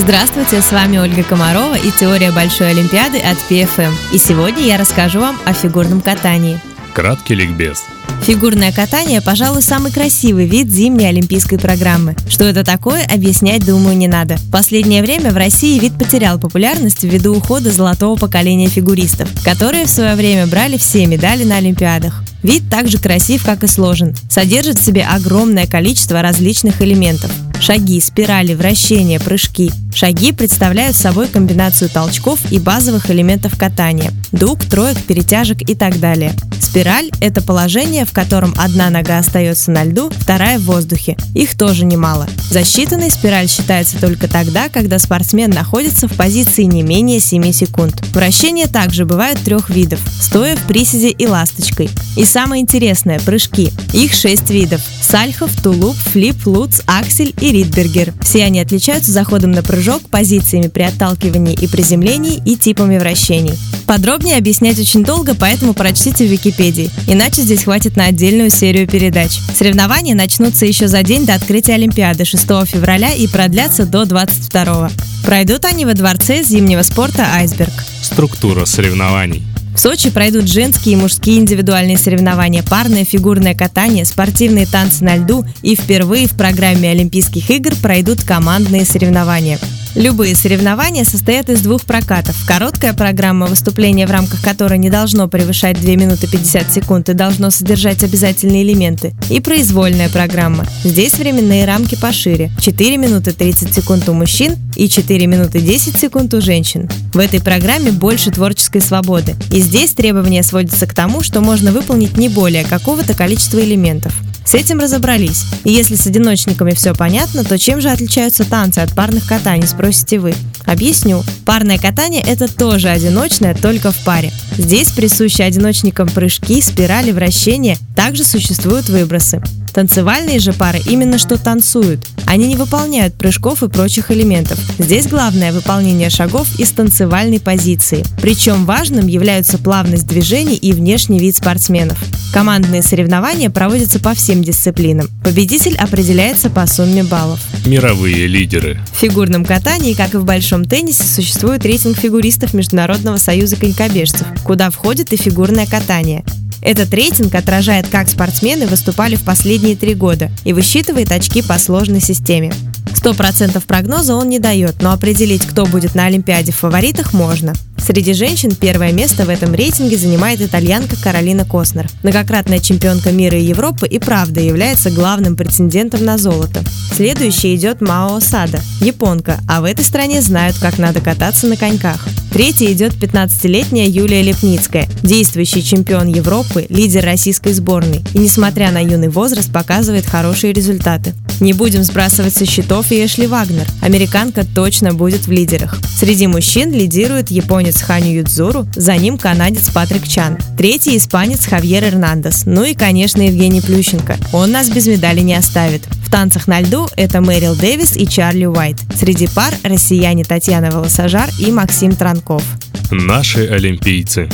Здравствуйте, с вами Ольга Комарова и теория Большой Олимпиады от PFM. И сегодня я расскажу вам о фигурном катании. Краткий ликбез. Фигурное катание, пожалуй, самый красивый вид зимней олимпийской программы. Что это такое, объяснять, думаю, не надо. В последнее время в России вид потерял популярность ввиду ухода золотого поколения фигуристов, которые в свое время брали все медали на Олимпиадах. Вид так же красив, как и сложен. Содержит в себе огромное количество различных элементов. Шаги, спирали, вращения, прыжки. Шаги представляют собой комбинацию толчков и базовых элементов катания – дуг, троек, перетяжек и так далее. Спираль – это положение, в котором одна нога остается на льду, вторая в воздухе. Их тоже немало. Засчитанной спираль считается только тогда, когда спортсмен находится в позиции не менее 7 секунд. Вращения также бывают трех видов – стоя, в приседе и ласточкой. И самое интересное – прыжки. Их шесть видов – сальхов, тулуп, флип, луц, аксель и ридбергер. Все они отличаются заходом на прыжок, позициями при отталкивании и приземлении и типами вращений. Подробнее объяснять очень долго, поэтому прочтите в Википедии, иначе здесь хватит на отдельную серию передач. Соревнования начнутся еще за день до открытия Олимпиады 6 февраля и продлятся до 22. Пройдут они во дворце зимнего спорта «Айсберг». Структура соревнований. В Сочи пройдут женские и мужские индивидуальные соревнования, парное фигурное катание, спортивные танцы на льду и впервые в программе Олимпийских игр пройдут командные соревнования. Любые соревнования состоят из двух прокатов. Короткая программа, выступление в рамках которой не должно превышать 2 минуты 50 секунд и должно содержать обязательные элементы. И произвольная программа. Здесь временные рамки пошире. 4 минуты 30 секунд у мужчин и 4 минуты 10 секунд у женщин. В этой программе больше творческой свободы. И здесь требования сводятся к тому, что можно выполнить не более какого-то количества элементов. С этим разобрались. И если с одиночниками все понятно, то чем же отличаются танцы от парных катаний, спросите вы. Объясню. Парное катание – это тоже одиночное, только в паре. Здесь присущи одиночникам прыжки, спирали, вращения, также существуют выбросы. Танцевальные же пары именно что танцуют. Они не выполняют прыжков и прочих элементов. Здесь главное выполнение шагов из танцевальной позиции. Причем важным являются плавность движений и внешний вид спортсменов. Командные соревнования проводятся по всем дисциплинам. Победитель определяется по сумме баллов. Мировые лидеры. В фигурном катании, как и в большом теннисе, существует рейтинг фигуристов Международного союза конькобежцев, куда входит и фигурное катание. Этот рейтинг отражает, как спортсмены выступали в последние три года и высчитывает очки по сложной системе. 100% прогноза он не дает, но определить, кто будет на Олимпиаде в фаворитах, можно. Среди женщин первое место в этом рейтинге занимает итальянка Каролина Коснер. Многократная чемпионка мира и Европы и правда является главным претендентом на золото. Следующей идет Мао Сада, японка, а в этой стране знают, как надо кататься на коньках. Третьей идет 15-летняя Юлия Лепницкая, действующий чемпион Европы, лидер российской сборной и, несмотря на юный возраст, показывает хорошие результаты. Не будем сбрасывать со счетов и Эшли Вагнер. Американка точно будет в лидерах. Среди мужчин лидирует японец Ханю Юдзуру, за ним канадец Патрик Чан, третий испанец Хавьер Эрнандес, ну и, конечно, Евгений Плющенко. Он нас без медали не оставит. В танцах на льду это Мэрил Дэвис и Чарли Уайт. Среди пар россияне Татьяна Волосожар и Максим Транков. Наши олимпийцы.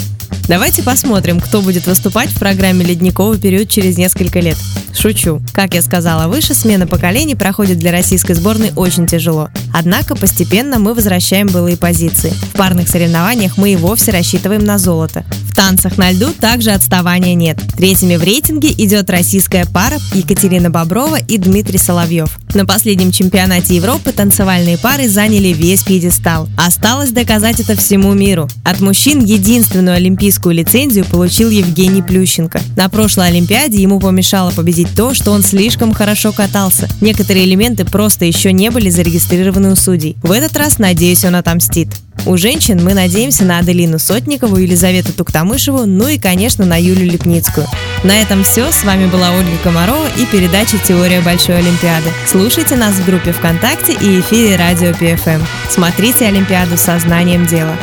Давайте посмотрим, кто будет выступать в программе «Ледниковый период» через несколько лет. Шучу. Как я сказала выше, смена поколений проходит для российской сборной очень тяжело. Однако постепенно мы возвращаем былые позиции. В парных соревнованиях мы и вовсе рассчитываем на золото. В танцах на льду также отставания нет. Третьими в рейтинге идет российская пара Екатерина Боброва и Дмитрий Соловьев. На последнем чемпионате Европы танцевальные пары заняли весь пьедестал. Осталось доказать это всему миру. От мужчин единственную олимпийскую лицензию получил Евгений Плющенко. На прошлой Олимпиаде ему помешало победить то, что он слишком хорошо катался. Некоторые элементы просто еще не были зарегистрированы у судей. В этот раз, надеюсь, он отомстит. У женщин мы надеемся на Аделину Сотникову, Елизавету Туктамышеву, ну и, конечно, на Юлю Лепницкую. На этом все. С вами была Ольга Комарова и передача «Теория Большой Олимпиады». Слушайте нас в группе ВКонтакте и эфире Радио ПФМ. Смотрите Олимпиаду со знанием дела.